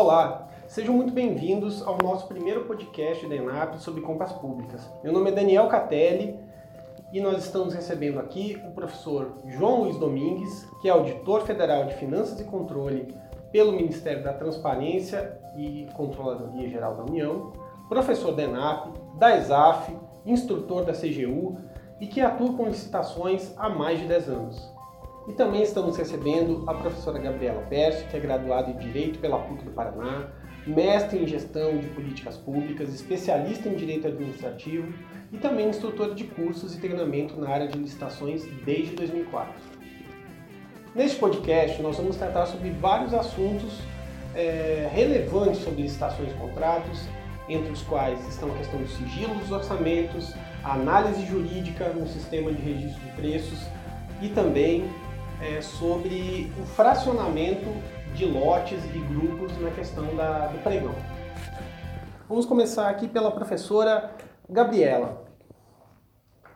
Olá, sejam muito bem-vindos ao nosso primeiro podcast da ENAP sobre compras públicas. Meu nome é Daniel Catelli e nós estamos recebendo aqui o professor João Luiz Domingues, que é auditor federal de Finanças e Controle pelo Ministério da Transparência e Controladoria Geral da União, professor da ENAP, da ESAF, instrutor da CGU e que atua com licitações há mais de 10 anos. E também estamos recebendo a professora Gabriela Pérez, que é graduada em Direito pela PUC do Paraná, mestre em Gestão de Políticas Públicas, especialista em Direito Administrativo e também instrutora de cursos e treinamento na área de licitações desde 2004. Neste podcast, nós vamos tratar sobre vários assuntos é, relevantes sobre licitações e contratos, entre os quais estão a questão do sigilo dos orçamentos, a análise jurídica no sistema de registro de preços e também é, sobre o fracionamento de lotes e grupos na questão da, do pregão. Vamos começar aqui pela professora Gabriela.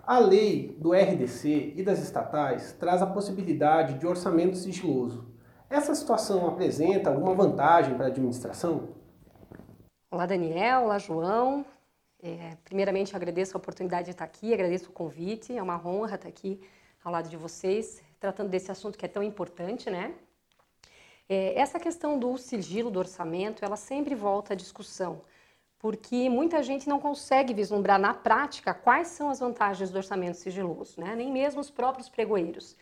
A lei do RDC e das estatais traz a possibilidade de orçamento sigiloso. Essa situação apresenta alguma vantagem para a administração? Olá, Daniel. Olá, João. É, primeiramente, agradeço a oportunidade de estar aqui, agradeço o convite. É uma honra estar aqui ao lado de vocês, tratando desse assunto que é tão importante, né? É, essa questão do sigilo do orçamento, ela sempre volta à discussão, porque muita gente não consegue vislumbrar na prática quais são as vantagens do orçamento sigiloso, né? Nem mesmo os próprios pregoeiros.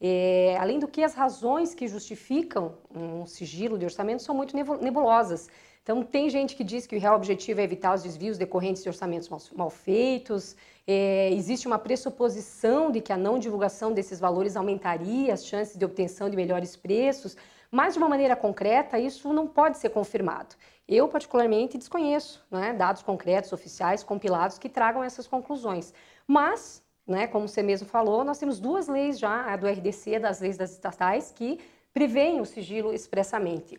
É, além do que as razões que justificam um sigilo de orçamento são muito nebulosas. Então, tem gente que diz que o real objetivo é evitar os desvios decorrentes de orçamentos mal, feitos, é, existe uma pressuposição de que a não divulgação desses valores aumentaria as chances de obtenção de melhores preços, mas de uma maneira concreta, isso não pode ser confirmado. Eu, particularmente, desconheço né, dados concretos, oficiais, compilados, que tragam essas conclusões. Mas, né, como você mesmo falou, nós temos duas leis já, a do RDC, das leis das estatais, que prevêem o sigilo expressamente.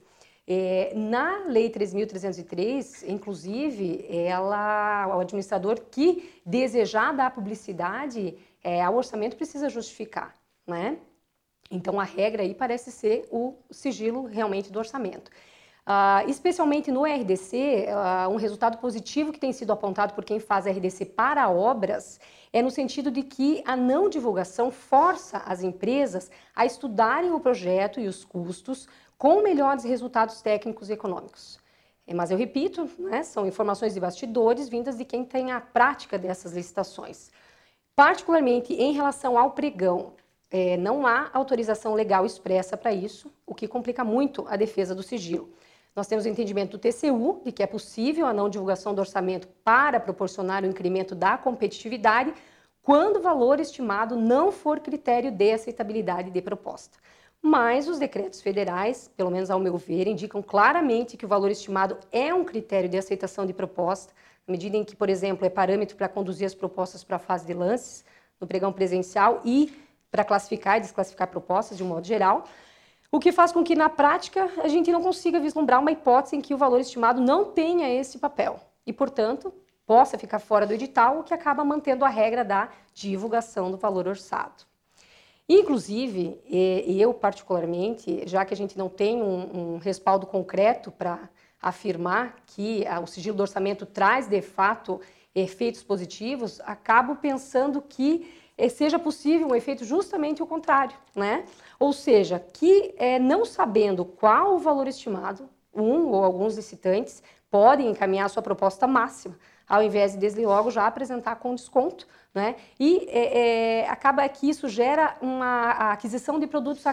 É, na Lei 3.303, inclusive, ela, o administrador que desejar dar publicidade é, ao orçamento precisa justificar, né? Então, a regra aí parece ser o sigilo realmente do orçamento. Uh, especialmente no RDC, uh, ah, um resultado positivo que tem sido apontado por quem faz RDC para obras é no sentido de que a não divulgação força as empresas a estudarem o projeto e os custos com melhores resultados técnicos e econômicos. É, mas eu repito, né, são informações de bastidores vindas de quem tem a prática dessas licitações. Particularmente em relação ao pregão, é, não há autorização legal expressa para isso, o que complica muito a defesa do sigilo. Nós temos o entendimento do TCU de que é possível a não divulgação do orçamento para proporcionar o incremento da competitividade quando o valor estimado não for critério de aceitabilidade de proposta. Mas os decretos federais, pelo menos ao meu ver, indicam claramente que o valor estimado é um critério de aceitação de proposta, na medida em que, por exemplo, é parâmetro para conduzir as propostas para a fase de lances no pregão presencial e para classificar e desclassificar propostas de um modo geral, o que faz com que, na prática, a gente não consiga vislumbrar uma hipótese em que o valor estimado não tenha esse papel e, portanto, possa ficar fora do edital, o que acaba mantendo a regra da divulgação do valor orçado. Inclusive, eu particularmente, já que a gente não tem um, um respaldo concreto para afirmar que o sigilo do orçamento traz de fato efeitos positivos, acabo pensando que eh, seja possível um efeito justamente o contrário, né? Ou seja, que é, não sabendo qual o valor estimado, um ou alguns licitantes podem encaminhar sua proposta máxima, ao invés de desde logo já apresentar com desconto, né? E é, é, acaba que isso gera uma aquisição de produtos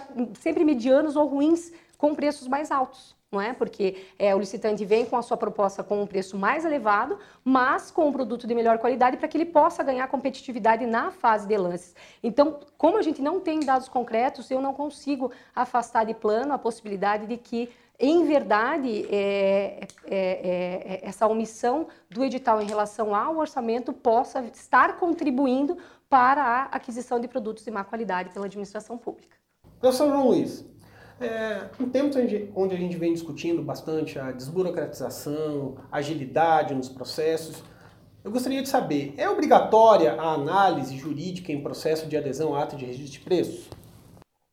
sempre medianos ou ruins com preços mais altos. Não é? Porque é, o licitante vem com a sua proposta com um preço mais elevado, mas com um produto de melhor qualidade para que ele possa ganhar competitividade na fase de lances. Então, como a gente não tem dados concretos, eu não consigo afastar de plano a possibilidade de que em verdade, é, é, é, essa omissão do edital em relação ao orçamento possa estar contribuindo para a aquisição de produtos de má qualidade pela administração pública. Professor João Luiz, é, um tempo onde a gente vem discutindo bastante a desburocratização, agilidade nos processos, eu gostaria de saber, é obrigatória a análise jurídica em processo de adesão à ata de registro de preços?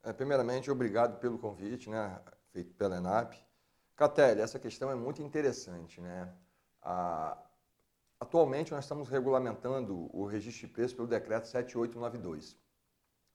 É, primeiramente, obrigado pelo convite, né? Feito pela ENAP. Catelli, essa questão é muito interessante. Né? A... Atualmente, nós estamos regulamentando o registro de preço pelo decreto 7892.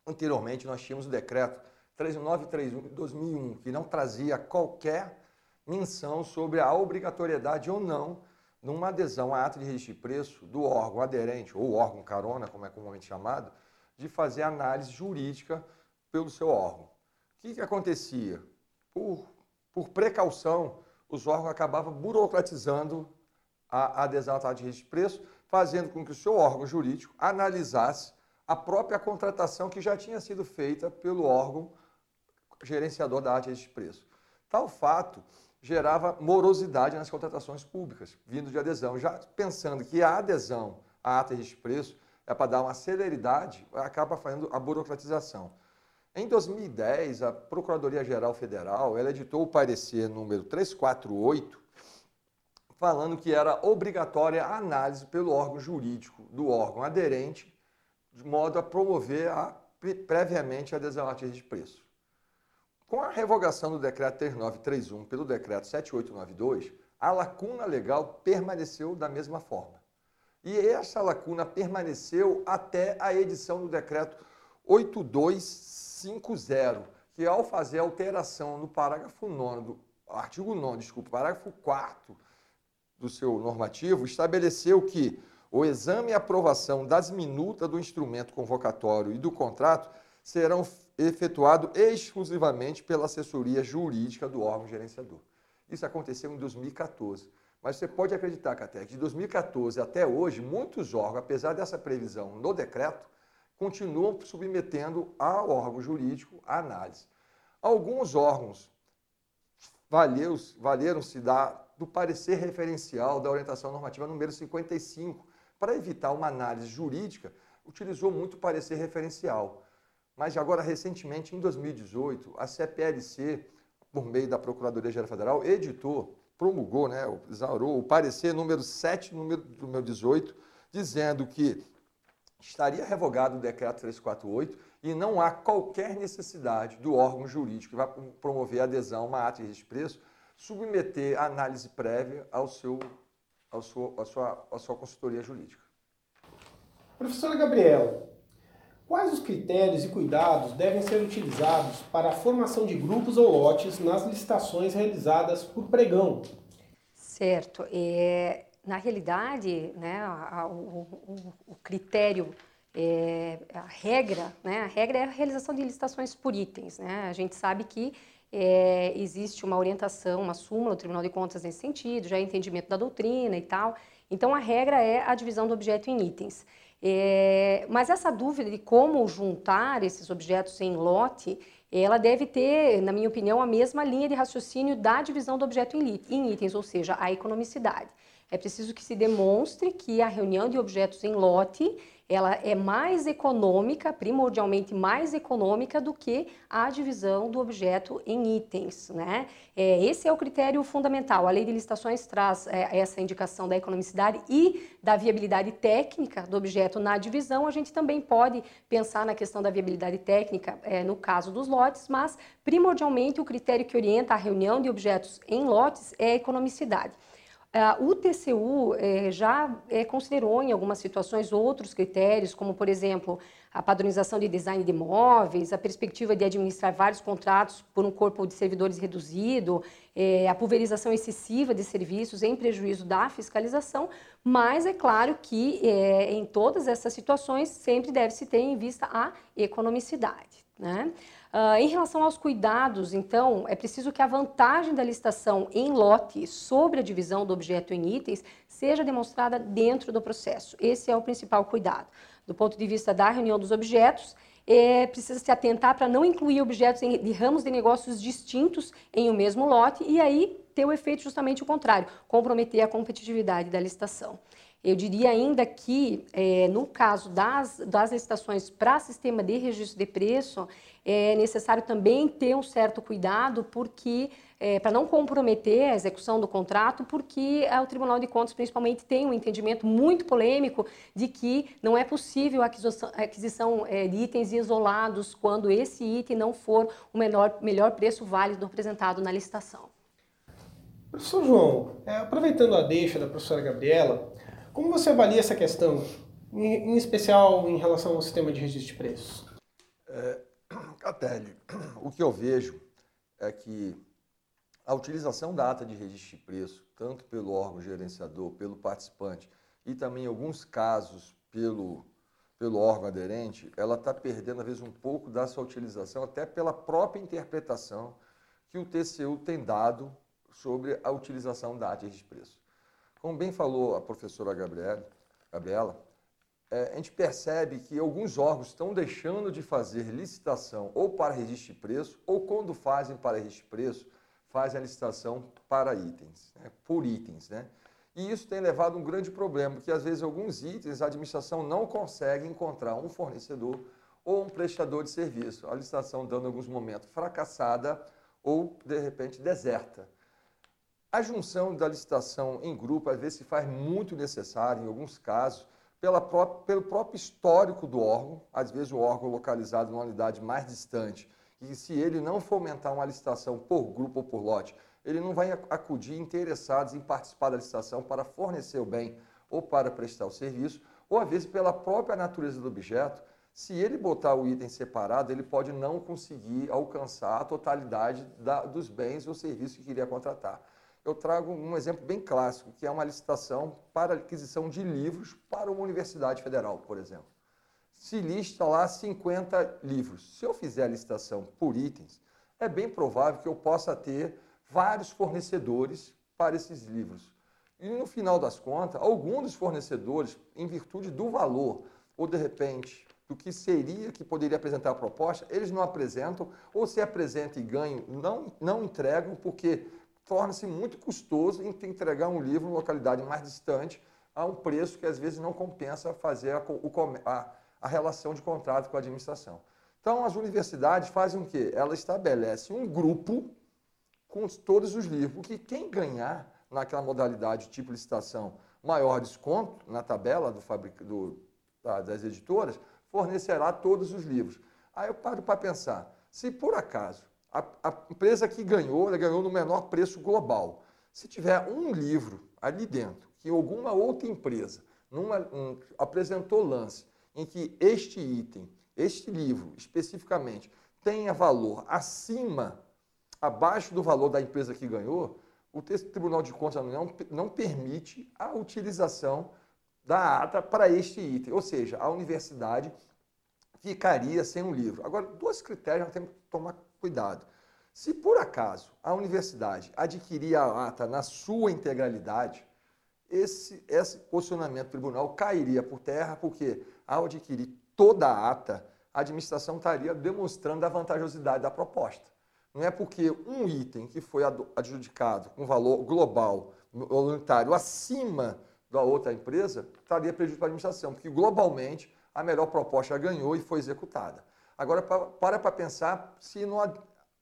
Anteriormente, nós tínhamos o decreto 3931 de 2001, que não trazia qualquer menção sobre a obrigatoriedade ou não numa adesão à ata de registro de preço do órgão aderente, ou órgão carona, como é comumente chamado, de fazer análise jurídica pelo seu órgão. O que, que acontecia? Por, por precaução, os órgãos acabavam burocratizando a adesão à taxa de registro de preço, fazendo com que o seu órgão jurídico analisasse a própria contratação que já tinha sido feita pelo órgão gerenciador da ata de registro de preço. Tal fato gerava morosidade nas contratações públicas, vindo de adesão. Já pensando que a adesão à ata de preço é para dar uma celeridade, acaba fazendo a burocratização. Em 2010, a Procuradoria-Geral Federal editou o parecer número 348, falando que era obrigatória a análise pelo órgão jurídico do órgão aderente, de modo a promover a, previamente a ata de preço. Com a revogação do decreto 3931 pelo decreto 7892, a lacuna legal permaneceu da mesma forma. E essa lacuna permaneceu até a edição do decreto 8250, que ao fazer alteração no parágrafo 9 do artigo 9, desculpa, parágrafo 4 do seu normativo, estabeleceu que o exame e aprovação das minutas do instrumento convocatório e do contrato serão efetuado exclusivamente pela assessoria jurídica do órgão gerenciador. Isso aconteceu em 2014. Mas você pode acreditar, Catec, de 2014 até hoje, muitos órgãos, apesar dessa previsão no decreto, continuam submetendo ao órgão jurídico a análise. Alguns órgãos valeram-se do parecer referencial da orientação normativa número 55, para evitar uma análise jurídica, utilizou muito parecer referencial. Mas agora, recentemente, em 2018, a CPLC, por meio da Procuradoria-Geral Federal, editou, promulgou, né, exaurou o parecer número 7, número, número 18, dizendo que estaria revogado o decreto 348 e não há qualquer necessidade do órgão jurídico que vai promover a adesão a uma ata de preço submeter a análise prévia ao seu, ao seu, à, sua, à sua consultoria jurídica. Professora Gabriela, Quais os critérios e cuidados devem ser utilizados para a formação de grupos ou lotes nas licitações realizadas por pregão? Certo. É, na realidade, né, a, o, o, o, critério, é, a regra, né, a regra é a realização de licitações por itens. Né? A gente sabe que é, existe uma orientação, uma súmula do Tribunal de Contas nesse sentido, já é entendimento da doutrina e tal. Então, a regra é a divisão do objeto em itens. É, mas essa dúvida de como juntar esses objetos em lote, ela deve ter, na minha opinião, a mesma linha de raciocínio da divisão do objeto em itens, ou seja, a economicidade. É preciso que se demonstre que a reunião de objetos em lote ela é mais econômica, primordialmente mais econômica do que a divisão do objeto em itens. Né? É, esse é o critério fundamental. A lei de licitações traz é, essa indicação da economicidade e da viabilidade técnica do objeto na divisão. A gente também pode pensar na questão da viabilidade técnica é, no caso dos lotes, mas primordialmente o critério que orienta a reunião de objetos em lotes é a economicidade. Uh, o TCU eh, já eh, considerou em algumas situações outros critérios, como, por exemplo, a padronização de design de imóveis, a perspectiva de administrar vários contratos por um corpo de servidores reduzido, a pulverização excessiva de serviços em prejuízo da fiscalização, mas é claro que em todas essas situações sempre deve-se ter em vista a economicidade. Né? Uh, em relação aos cuidados, então, é preciso que a vantagem da licitação em lote sobre a divisão do objeto em itens seja demonstrada dentro do processo. Esse é o principal cuidado. Do ponto de vista da reunião dos objetos, é, precisa se atentar para não incluir objetos em, de ramos de negócios distintos em um mesmo lote e aí ter o efeito justamente o contrário, comprometer a competitividade da licitação. Eu diria ainda que, é, no caso das, das licitações para sistema de registro de preço, é necessário também ter um certo cuidado, porque é, para não comprometer a execução do contrato, porque é, o Tribunal de Contas, principalmente, tem um entendimento muito polêmico de que não é possível a aquisição, aquisição é, de itens isolados quando esse item não for o menor, melhor preço válido apresentado na licitação. Professor João, é, aproveitando a deixa da professora Gabriela, como você avalia essa questão, em, em especial em relação ao sistema de registro de preços? É, Catelli, o que eu vejo é que a utilização da ata de registro de preço, tanto pelo órgão gerenciador, pelo participante e também em alguns casos pelo, pelo órgão aderente, ela está perdendo às vezes um pouco da sua utilização, até pela própria interpretação que o TCU tem dado sobre a utilização da ata de preço. Como bem falou a professora Gabriela, é, a gente percebe que alguns órgãos estão deixando de fazer licitação ou para registro de preço, ou quando fazem para registro de preço, fazem a licitação para itens, né, por itens. Né? E isso tem levado a um grande problema, porque às vezes alguns itens a administração não consegue encontrar um fornecedor ou um prestador de serviço. A licitação dando alguns momentos fracassada ou, de repente, deserta. A junção da licitação em grupo às vezes se faz muito necessária, em alguns casos, pela própria, pelo próprio histórico do órgão, às vezes o órgão localizado numa unidade mais distante, e se ele não fomentar uma licitação por grupo ou por lote, ele não vai acudir interessados em participar da licitação para fornecer o bem ou para prestar o serviço, ou às vezes pela própria natureza do objeto, se ele botar o item separado, ele pode não conseguir alcançar a totalidade da, dos bens ou serviços que queria contratar. Eu trago um exemplo bem clássico, que é uma licitação para aquisição de livros para uma universidade federal, por exemplo. Se lista lá 50 livros. Se eu fizer a licitação por itens, é bem provável que eu possa ter vários fornecedores para esses livros. E no final das contas, alguns dos fornecedores, em virtude do valor, ou de repente do que seria que poderia apresentar a proposta, eles não apresentam, ou se apresentam e ganham, não, não entregam, porque torna-se muito custoso entregar um livro em localidade mais distante a um preço que às vezes não compensa fazer a, a, a relação de contrato com a administração. Então, as universidades fazem o quê? Elas estabelecem um grupo com todos os livros, porque quem ganhar naquela modalidade tipo licitação maior desconto na tabela do fabric... do, das editoras, fornecerá todos os livros. Aí eu paro para pensar, se por acaso a, a, empresa que ganhou, ela ganhou no menor preço global. Se tiver um livro ali dentro que alguma outra empresa numa, um, apresentou lance em que este item, este livro especificamente, tenha valor acima, abaixo do valor da empresa que ganhou, o Tribunal de Contas União não permite a utilização da ata para este item. Ou seja, a universidade ficaria sem um livro. Agora, dois critérios nós temos que tomar cuidado. Se por acaso a universidade adquirir a ata na sua integralidade, esse, esse posicionamento tribunal cairia por terra, porque ao adquirir toda a ata, a administração estaria demonstrando a vantajosidade da proposta. Não é porque um item que foi adjudicado com valor global, voluntário, acima da outra empresa, estaria prejuízo para a administração, porque globalmente a melhor proposta ganhou e foi executada. Agora, para para pensar se não,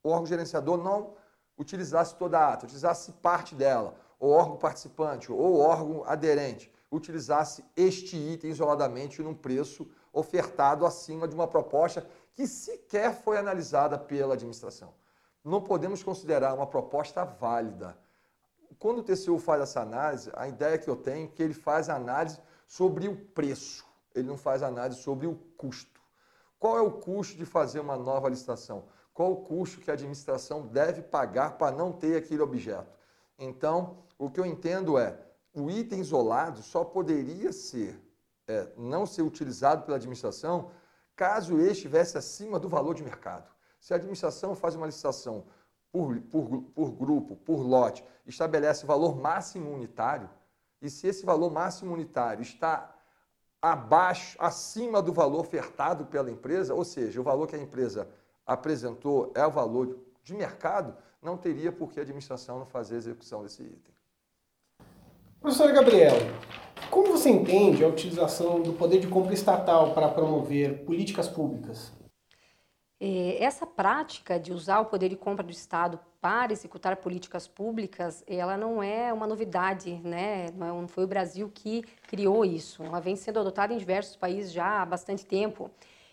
o órgão gerenciador não utilizasse toda a ata, utilizasse parte dela, o órgão participante ou órgão aderente utilizasse este item isoladamente num preço ofertado acima de uma proposta que sequer foi analisada pela administração. Não podemos considerar uma proposta válida. Quando o TCU faz essa análise, a ideia que eu tenho é que ele faz análise sobre o preço, ele não faz análise sobre o custo. Qual é o custo de fazer uma nova licitação? Qual o custo que a administração deve pagar para não ter aquele objeto? Então, o que eu entendo é, o item isolado só poderia ser, é, não ser utilizado pela administração caso ele estivesse acima do valor de mercado. Se a administração faz uma licitação por, por, por grupo, por lote, estabelece valor máximo unitário, e se esse valor máximo unitário está abaixo, acima do valor ofertado pela empresa, ou seja, o valor que a empresa apresentou é o valor de mercado, não teria por que a administração não fazer a execução desse item. Professora Gabriela, como você entende a utilização do poder de compra estatal para promover políticas públicas? É, essa prática de usar o poder de compra do Estado para executar políticas públicas, ela não é uma novidade, né? Não foi o Brasil que criou isso. Ela vem sendo adotada em diversos países já há bastante tempo.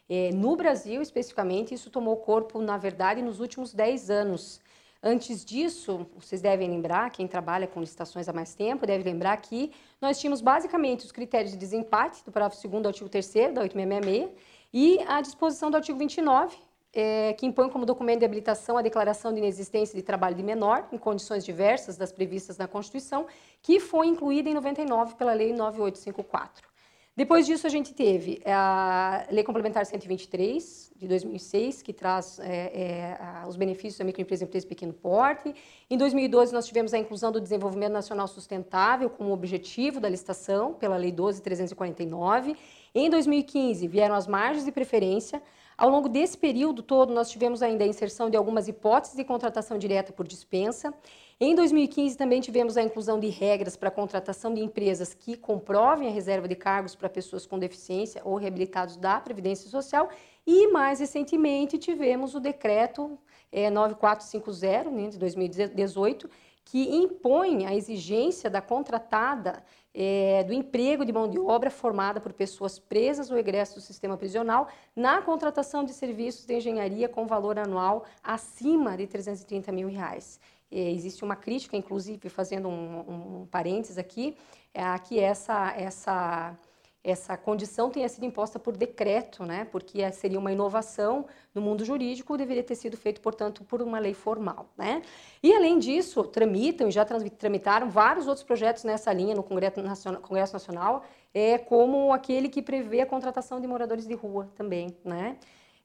É, no Brasil, especificamente, isso tomou corpo, na verdade, nos últimos 10 anos. Antes disso, vocês devem lembrar, quem trabalha com licitações há mais tempo, deve lembrar que nós tínhamos basicamente os critérios de desempate do parágrafo 2 do artigo 3 da 8666 e a disposição do artigo 29, é, que impõe como documento de habilitação a declaração de inexistência de trabalho de menor, em condições diversas das previstas na Constituição, que foi incluída em 99 pela Lei 9854. Depois disso, a gente teve a Lei Complementar 123, de 2006, que traz é, é, os benefícios da microempresa e empresa de pequeno porte. Em 2012, nós tivemos a inclusão do desenvolvimento nacional sustentável como objetivo da licitação, pela Lei 12.349. Em 2015, vieram as margens de preferência. Ao longo desse período todo, nós tivemos ainda a inserção de algumas hipóteses de contratação direta por dispensa. Em 2015, também tivemos a inclusão de regras para a contratação de empresas que comprovem a reserva de cargos para pessoas com deficiência ou reabilitados da Previdência Social. E, mais recentemente, tivemos o decreto é, 9450, né, de 2018, que impõe a exigência da contratada é, do emprego de mão de obra formada por pessoas presas ou egresso do sistema prisional na contratação de serviços de engenharia com valor anual acima de 330 mil reais. É, existe uma crítica, inclusive, fazendo um, um parênteses aqui, é, que essa, essa, essa condição tenha sido imposta por decreto, né? porque seria uma inovação no mundo jurídico, deveria ter sido feito, portanto, por uma lei formal. Né? E, além disso, tramitam e já tramitaram vários outros projetos nessa linha no Congresso Nacional, Congresso Nacional é, como aquele que prevê a contratação de moradores de rua também. Né?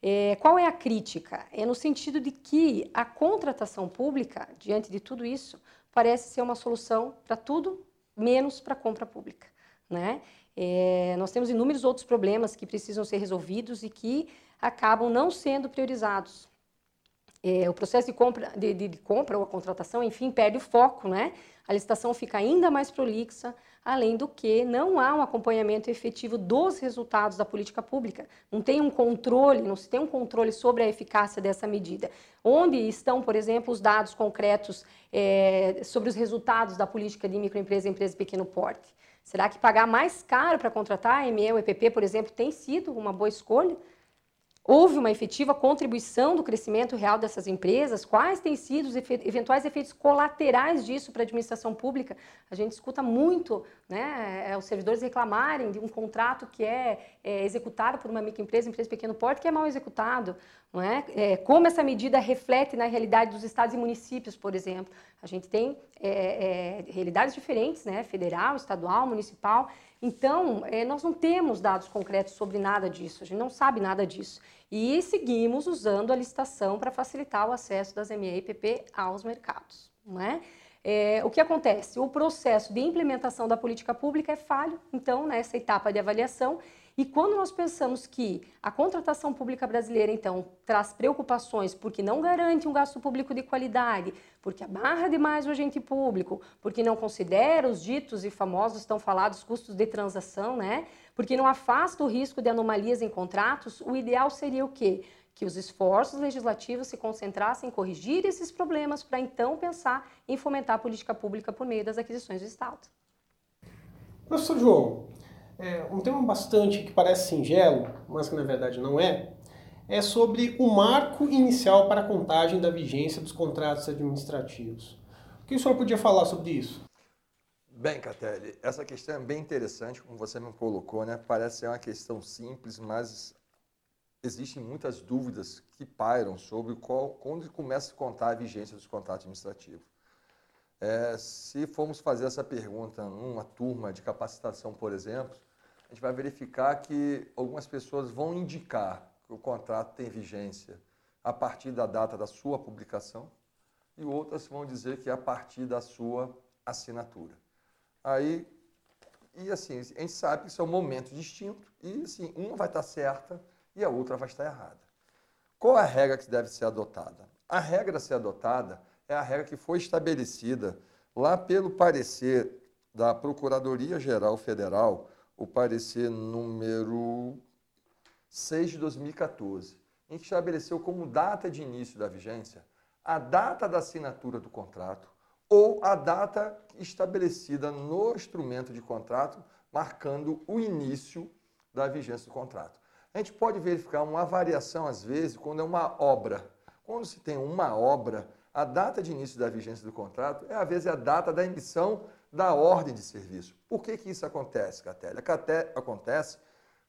É, qual é a crítica? É no sentido de que a contratação pública, diante de tudo isso, parece ser uma solução para tudo, menos para a compra pública. Né? É, nós temos inúmeros outros problemas que precisam ser resolvidos e que acabam não sendo priorizados. É, o processo de compra, de, de, compra ou a contratação, enfim, perde o foco, né? A licitação fica ainda mais prolixa, além do que não há um acompanhamento efetivo dos resultados da política pública. Não tem um controle, não se tem um controle sobre a eficácia dessa medida. Onde estão, por exemplo, os dados concretos é, sobre os resultados da política de microempresa e empresa de pequeno porte? Será que pagar mais caro para contratar a ME ou EPP, por exemplo, tem sido uma boa escolha? Houve uma efetiva contribuição do crescimento real dessas empresas? Quais têm sido os eventuais efeitos colaterais disso para a administração pública? A gente escuta muito né, é, os servidores reclamarem de um contrato que é, é executado por uma microempresa, empresa de pequeno porte, que é mal executado. Não é? é? como essa medida reflete na realidade dos estados e municípios, por exemplo. A gente tem é, é realidades diferentes, né, federal, estadual, municipal. Então, é, nós não temos dados concretos sobre nada disso, a gente não sabe nada disso e seguimos usando a licitação para facilitar o acesso das ME e PP aos mercados. Não é? É, o que acontece? O processo de implementação da política pública é falho, então, nessa etapa de avaliação, e quando nós pensamos que a contratação pública brasileira, então, traz preocupações porque não garante um gasto público de qualidade, porque amarra demais o agente público, porque não considera os ditos e famosos, estão falados, custos de transação, né? Porque não afasta o risco de anomalias em contratos, o ideal seria o quê? que os esforços legislativos se concentrassem em corrigir esses problemas para então pensar em fomentar a política pública por meio das aquisições do Estado. Professor João, é, um tema bastante que parece singelo, mas que na verdade não é, é sobre o marco inicial para a contagem da vigência dos contratos administrativos. O que o senhor podia falar sobre isso? Bem, Catelli, essa questão é bem interessante, como você me colocou, né? Parece ser uma questão simples, mas existem muitas dúvidas que pairam sobre qual, quando começa a contar a vigência dos contratos administrativos. É, se formos fazer essa pergunta numa turma de capacitação, por exemplo, a gente vai verificar que algumas pessoas vão indicar que o contrato tem vigência a partir da data da sua publicação e outras vão dizer que é a partir da sua assinatura. Aí, e assim, a gente sabe que são momentos distintos e assim, uma vai estar certa e a outra vai estar errada. Qual é a regra que deve ser adotada? A regra a ser adotada é a regra que foi estabelecida lá pelo parecer da Procuradoria Geral Federal o parecer número 6 de 2014, em que estabeleceu como data de início da vigência a data da assinatura do contrato ou a data estabelecida no instrumento de contrato, marcando o início da vigência do contrato. A gente pode verificar uma variação, às vezes, quando é uma obra. Quando se tem uma obra, A data de início da vigência do contrato é, às vezes, a data da emissão da ordem de serviço. Por que, que isso acontece, Catelli? Acontece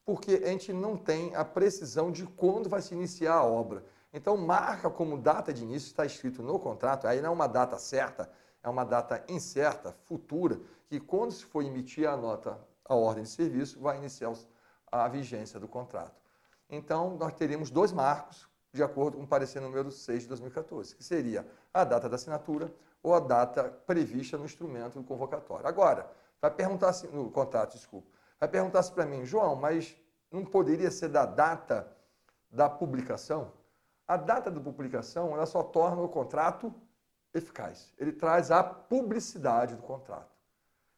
porque a gente não tem a precisão de quando vai se iniciar a obra. Então, marca como data de início, está escrito no contrato, aí não é uma data certa, é uma data incerta, futura, que quando se for emitir a nota, a ordem de serviço, vai iniciar a vigência do contrato. Então, nós teríamos dois marcos, de acordo com o parecer número 6 de 2014, que seria a data da assinatura ou a data prevista no instrumento do convocatório. Agora, vai perguntar se, no contrato, desculpa, vai perguntar-se para mim, João, mas não poderia ser da data da publicação? A data da publicação ela só torna o contrato eficaz. Ele traz a publicidade do contrato.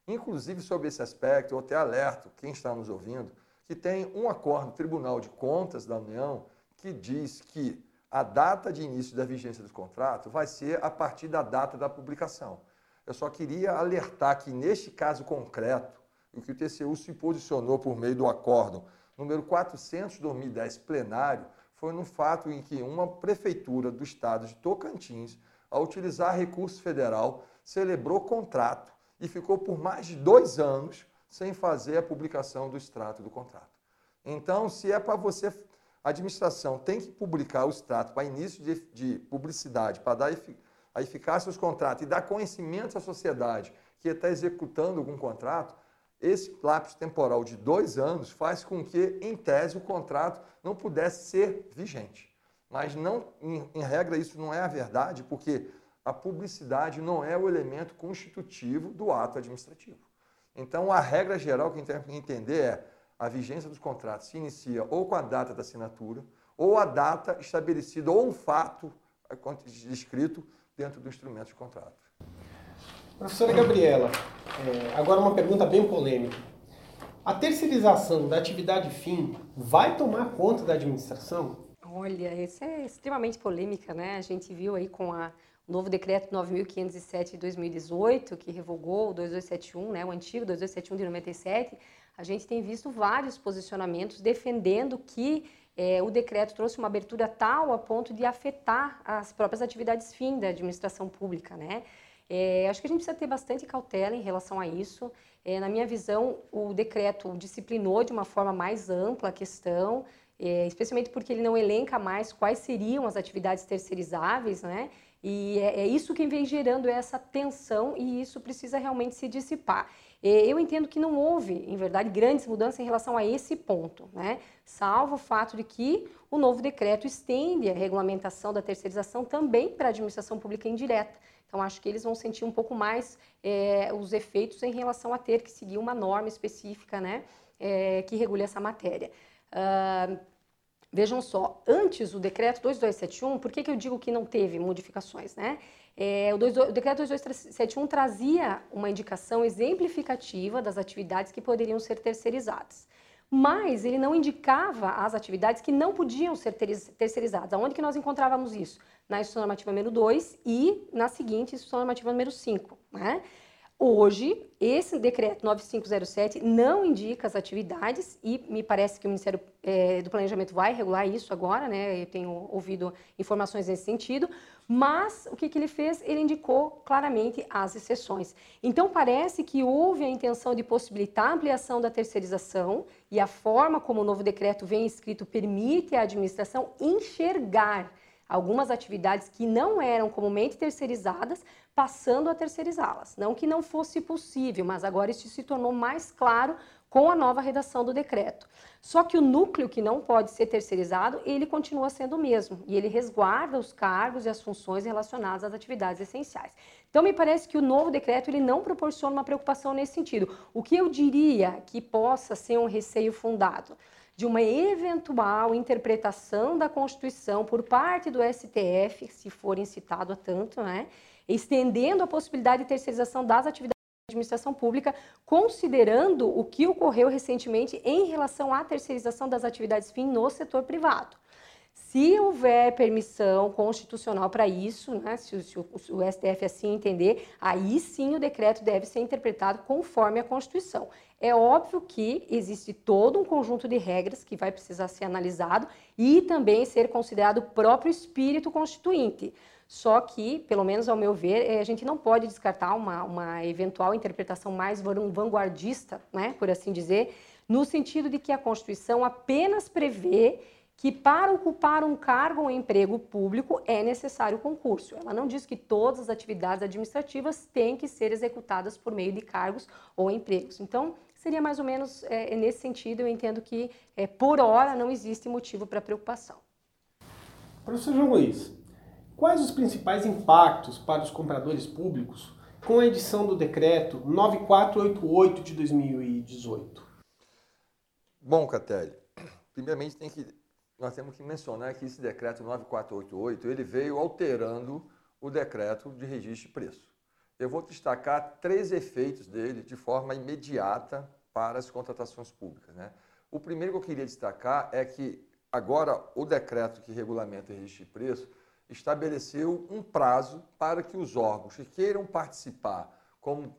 Inclusive, sobre esse aspecto, eu até alerto quem está nos ouvindo que tem um acordo do Tribunal de Contas da União que diz que a data de início da vigência do contrato vai ser a partir da data da publicação. Eu só queria alertar que, neste caso concreto, o que o TCU se posicionou por meio do acórdão número 400 de 2010 plenário foi no fato em que uma prefeitura do estado de Tocantins, ao utilizar recurso federal, celebrou contrato e ficou por mais de dois anos sem fazer a publicação do extrato do contrato. Então, se é para você, a administração tem que publicar o extrato para início de, de publicidade, para dar a eficácia dos contratos e dar conhecimento à sociedade que está executando algum contrato, esse lapso temporal de dois anos faz com que, em tese, o contrato não pudesse ser vigente. Mas, não, em, em regra, isso não é a verdade, porque a publicidade não é o elemento constitutivo do ato administrativo. Então, a regra geral que a gente tem que entender é a vigência dos contratos se inicia ou com a data da assinatura, ou a data estabelecida, ou um fato descrito dentro do instrumento de contrato. Professora Gabriela, é, agora uma pergunta bem polêmica. A terceirização da atividade fim vai tomar conta da administração? Olha, isso é extremamente polêmica, né? A gente viu aí com a, o novo decreto 9.507 de 2018, que revogou o 2271, né, o antigo 2271 de 97, a gente tem visto vários posicionamentos defendendo que é, o decreto trouxe uma abertura tal a ponto de afetar as próprias atividades fim da administração pública, né? É, acho que a gente precisa ter bastante cautela em relação a isso. É, na minha visão, o decreto disciplinou de uma forma mais ampla a questão, é, especialmente porque ele não elenca mais quais seriam as atividades terceirizáveis, né? E é, é isso que vem gerando essa tensão e isso precisa realmente se dissipar. É, eu entendo que não houve, em verdade, grandes mudanças em relação a esse ponto, né? salvo o fato de que o novo decreto estende a regulamentação da terceirização também para a administração pública indireta. Então, acho que eles vão sentir um pouco mais é, os efeitos em relação a ter que seguir uma norma específica né, é, que regule essa matéria. Uh, vejam só, antes o decreto 2271, por que, que eu digo que não teve modificações? Né? É, o, o decreto 2271 trazia uma indicação exemplificativa das atividades que poderiam ser terceirizadas mas ele não indicava as atividades que não podiam ser terceirizadas. Aonde que nós encontrávamos isso? Na instrução normativa número 2 e na seguinte instrução normativa número 5. Né? Hoje, esse decreto 9507 não indica as atividades e me parece que o Ministério é, do Planejamento vai regular isso agora, né? Eu tenho ouvido informações nesse sentido, mas o que, que ele fez? Ele indicou claramente as exceções. Então, parece que houve a intenção de possibilitar a ampliação da terceirização e a forma como o novo decreto vem escrito permite à administração enxergar algumas atividades que não eram comumente terceirizadas, passando a terceirizá-las. Não que não fosse possível, mas agora isso se tornou mais claro com a nova redação do decreto. Só que o núcleo que não pode ser terceirizado, ele continua sendo o mesmo, e ele resguarda os cargos e as funções relacionadas às atividades essenciais. Então, me parece que o novo decreto ele não proporciona uma preocupação nesse sentido. O que eu diria que possa ser um receio fundado? De uma eventual interpretação da Constituição por parte do STF, se for incitado a tanto, né, estendendo a possibilidade de terceirização das atividades administração pública, considerando o que ocorreu recentemente em relação à terceirização das atividades fim no setor privado. Se houver permissão constitucional para isso, né, se, se, o, se, o, STF assim entender, aí sim o decreto deve ser interpretado conforme a Constituição. É óbvio que existe todo um conjunto de regras que vai precisar ser analisado e também ser considerado o próprio espírito constituinte. Só que, pelo menos ao meu ver, eh, a gente não pode descartar uma, uma eventual interpretação mais vanguardista, né, por assim dizer, no sentido de que a Constituição apenas prevê que para ocupar um cargo ou emprego público é necessário concurso. Ela não diz que todas as atividades administrativas têm que ser executadas por meio de cargos ou empregos. Então, seria mais ou menos é, nesse sentido, eu entendo que, é, por hora, não existe motivo para preocupação. Professor João Luiz, quais os principais impactos para os compradores públicos com a edição do decreto 9488 de 2018? Bom, Catelli, primeiramente tem que nós temos que mencionar que esse decreto 9488, ele veio alterando o decreto de registro de preço. Eu vou destacar três efeitos dele de forma imediata para as contratações públicas. Né? O primeiro que eu queria destacar é que agora o decreto que regulamenta o registro de preço estabeleceu um prazo para que os órgãos que queiram participar como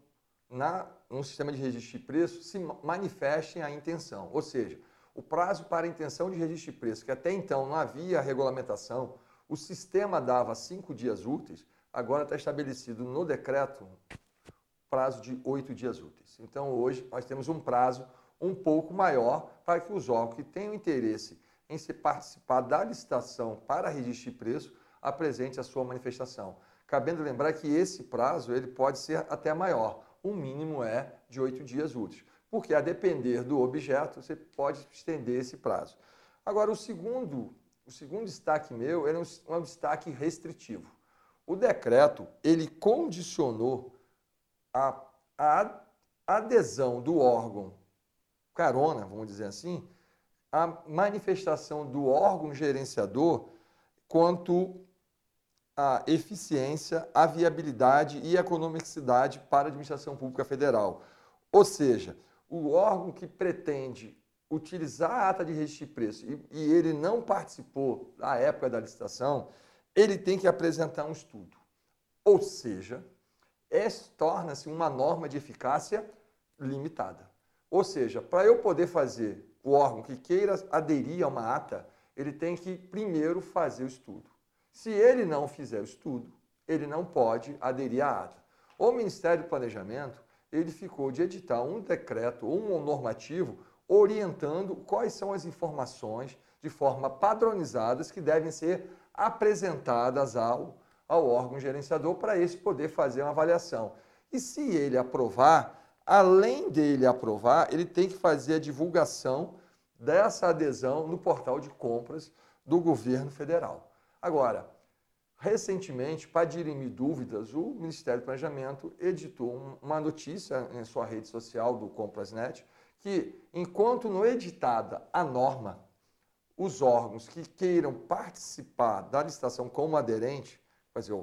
na, no sistema de registro de preço se manifestem a intenção. Ou seja, o prazo para intenção de registro de preço, que até então não havia regulamentação, o sistema dava cinco dias úteis, agora está estabelecido no decreto prazo de oito dias úteis. Então, hoje, nós temos um prazo um pouco maior para que os órgãos que tenham interesse em se participar da licitação para registro de preço apresente a sua manifestação. Cabendo lembrar que esse prazo ele pode ser até maior. O mínimo é de oito dias úteis porque a depender do objeto, você pode estender esse prazo. Agora, o segundo, o segundo destaque meu é um, um destaque restritivo. O decreto, ele condicionou a, a adesão do órgão carona, vamos dizer assim, a manifestação do órgão gerenciador quanto à eficiência, a viabilidade e economicidade para a administração pública federal. Ou seja, o órgão que pretende utilizar a ata de registro de preço e, e ele não participou da época da licitação, ele tem que apresentar um estudo. Ou seja, torna-se uma norma de eficácia limitada. Ou seja, para eu poder fazer o órgão que queira aderir a uma ata, ele tem que primeiro fazer o estudo. Se ele não fizer o estudo, ele não pode aderir à ata. O Ministério do Planejamento ele ficou de editar um decreto ou um normativo orientando quais são as informações de forma padronizadas que devem ser apresentadas ao, ao órgão gerenciador para esse poder fazer uma avaliação. E se ele aprovar, além dele aprovar, ele tem que fazer a divulgação dessa adesão no portal de compras do governo federal. Agora, Recentemente, para dirimir dúvidas, o Ministério do Planejamento editou uma notícia em sua rede social do Comprasnet que, enquanto não editada a norma, os órgãos que queiram participar da licitação como aderente, fazer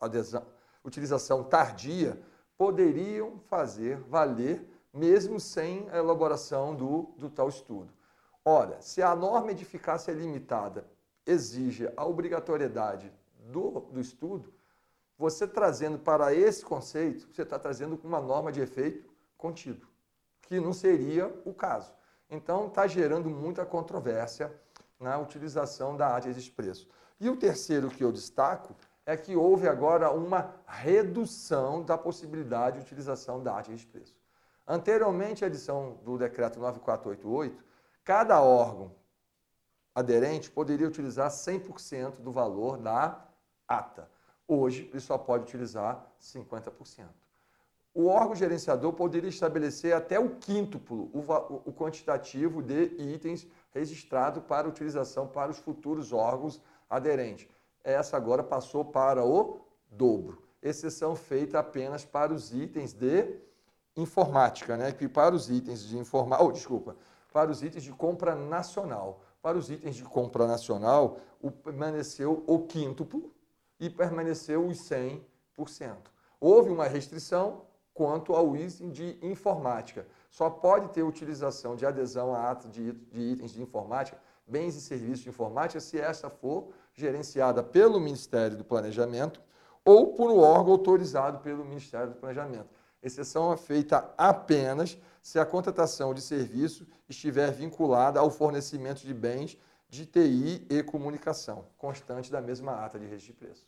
adesão, utilização tardia, poderiam fazer valer mesmo sem a elaboração do, do tal estudo. Ora, se a norma de eficácia limitada exige a obrigatoriedade do, do estudo, você trazendo para esse conceito, você está trazendo uma norma de efeito contido, que não seria o caso. Então, está gerando muita controvérsia na utilização da arte de preço. E o terceiro que eu destaco é que houve agora uma redução da possibilidade de utilização da arte de preço. Anteriormente à edição do decreto 9488, cada órgão aderente poderia utilizar 100% do valor da ata. Hoje, ele só pode utilizar 50%. O órgão gerenciador poderia estabelecer até o quíntuplo o, o quantitativo de itens registrado para utilização para os futuros órgãos aderentes. Essa agora passou para o dobro. Exceção feita apenas para os itens de informática, né? Que para os itens de informática, oh, desculpa, para os itens de compra nacional. Para os itens de compra nacional, o, permaneceu o quíntuplo, e permaneceu os 100%. Houve uma restrição quanto ao item de informática. Só pode ter utilização de adesão a atos de, de itens de informática, bens e serviços de informática, se essa for gerenciada pelo Ministério do Planejamento ou por um órgão autorizado pelo Ministério do Planejamento. Exceção é feita apenas se a contratação de serviço estiver vinculada ao fornecimento de bens de TI e comunicação, constante da mesma ata de registro de preço.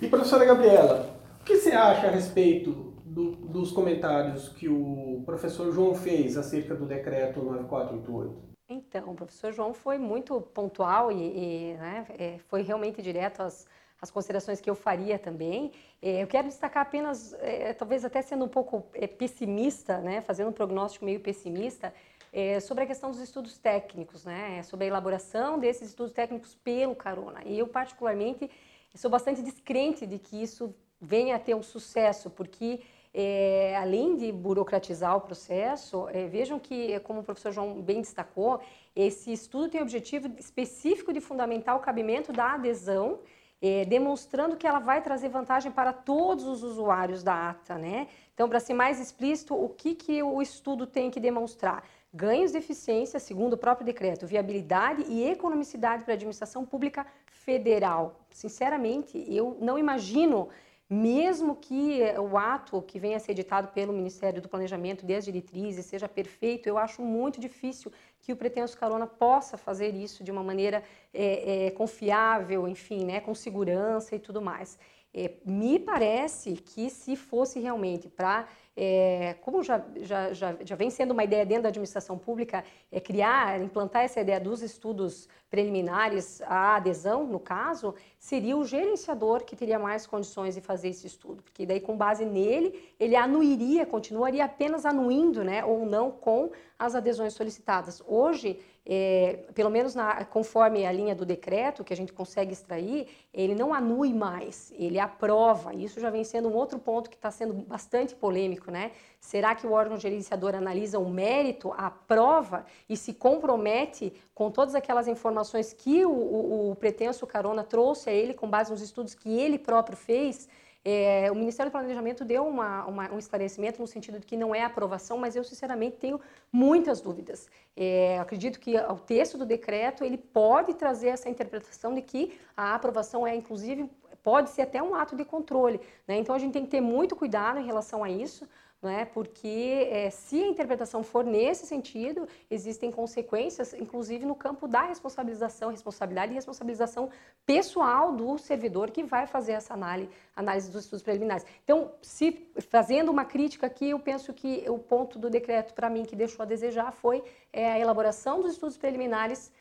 E professora Gabriela, o que você acha a respeito do, dos comentários que o professor João fez acerca do decreto 9488? Então, o professor João foi muito pontual e, e né, é, foi realmente direto às, às, considerações que eu faria também. É, eu quero destacar apenas, é, talvez até sendo um pouco pessimista, né, fazendo um prognóstico meio pessimista, é, sobre a questão dos estudos técnicos, né, sobre a elaboração desses estudos técnicos pelo Carona. E eu, particularmente, sou bastante descrente de que isso venha a ter um sucesso, porque é, além de burocratizar o processo, é, vejam que, como o professor João bem destacou, esse estudo tem o objetivo específico de fundamentar o cabimento da adesão, é, demonstrando que ela vai trazer vantagem para todos os usuários da ata. Né? Então, para ser mais explícito, o que, que o estudo tem que demonstrar? Ganhos de eficiência, segundo o próprio decreto, viabilidade e economicidade para a administração pública federal. Sinceramente, eu não imagino mesmo que o ato que venha a ser editado pelo Ministério do Planejamento e as diretrizes seja perfeito, eu acho muito difícil que o pretenso carona possa fazer isso de uma maneira é, é, confiável, enfim, né, com segurança e tudo mais. É, me parece que se fosse realmente para é, como já, já, já, já, vem sendo uma ideia dentro da administração pública, é criar, implantar essa ideia dos estudos preliminares à adesão, no caso, seria o gerenciador que teria mais condições de fazer esse estudo, porque daí com base nele, ele anuiria, continuaria apenas anuindo, né, ou não com as adesões solicitadas. Hoje, é, pelo menos na, conforme a linha do decreto que a gente consegue extrair, ele não anui mais, ele aprova. Isso já vem sendo um outro ponto que está sendo bastante polêmico, né? Será que o órgão gerenciador analisa o mérito, a prova e se compromete com todas aquelas informações que o, o, o pretenso carona trouxe a ele com base nos estudos que ele próprio fez? É, o Ministério do Planejamento deu uma, uma, um esclarecimento no sentido de que não é aprovação, mas eu sinceramente tenho muitas dúvidas. É, acredito que o texto do decreto ele pode trazer essa interpretação de que a aprovação é inclusive pode ser até um ato de controle. Né? Então a gente tem que ter muito cuidado em relação a isso né? porque é, se a interpretação for nesse sentido, existem consequências, inclusive no campo da responsabilização, responsabilidade e responsabilização pessoal do servidor que vai fazer essa análise, análise dos estudos preliminares. Então, se fazendo uma crítica aqui, eu penso que o ponto do decreto, para mim, que deixou a desejar foi é, a elaboração dos estudos preliminares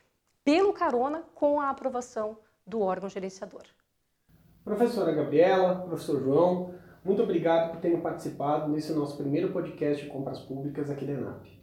pelo carona com a aprovação do órgão gerenciador. Professora Gabriela, professor João, muito obrigado por terem participado nesse nosso primeiro podcast de compras públicas aqui da ENAP.